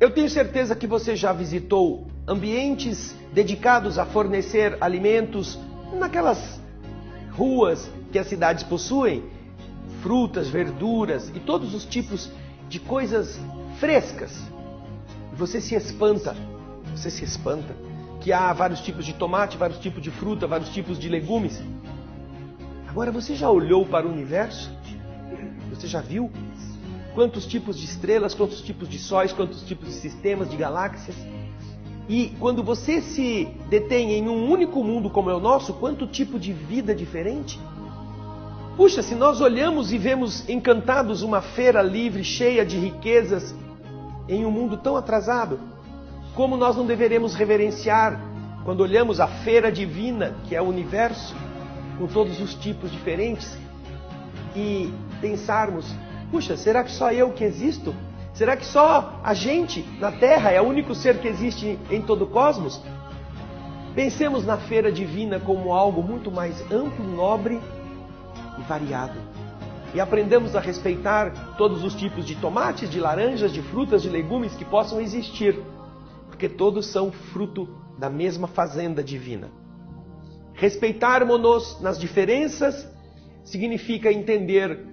Eu tenho certeza que você já visitou ambientes dedicados a fornecer alimentos naquelas ruas que as cidades possuem, frutas, verduras e todos os tipos de coisas frescas. Você se espanta, você se espanta que há vários tipos de tomate, vários tipos de fruta, vários tipos de legumes. Agora você já olhou para o universo? Você já viu quantos tipos de estrelas, quantos tipos de sóis, quantos tipos de sistemas, de galáxias? E quando você se detém em um único mundo como é o nosso, quanto tipo de vida diferente? Puxa, se nós olhamos e vemos encantados uma feira livre, cheia de riquezas, em um mundo tão atrasado, como nós não deveremos reverenciar quando olhamos a feira divina, que é o universo, com todos os tipos diferentes, e pensarmos: puxa, será que só eu que existo? Será que só a gente na Terra é o único ser que existe em todo o cosmos? Pensemos na feira divina como algo muito mais amplo, nobre e variado. E aprendamos a respeitar todos os tipos de tomates, de laranjas, de frutas, de legumes que possam existir, porque todos são fruto da mesma fazenda divina. Respeitarmos-nos nas diferenças significa entender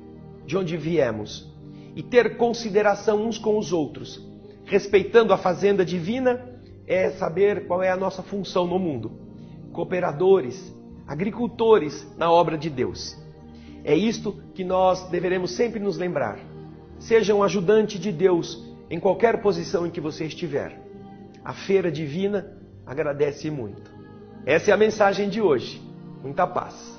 de onde viemos e ter consideração uns com os outros. Respeitando a fazenda divina é saber qual é a nossa função no mundo. Cooperadores, agricultores na obra de Deus. É isto que nós deveremos sempre nos lembrar. Seja um ajudante de Deus em qualquer posição em que você estiver. A feira divina agradece muito. Essa é a mensagem de hoje. Muita paz.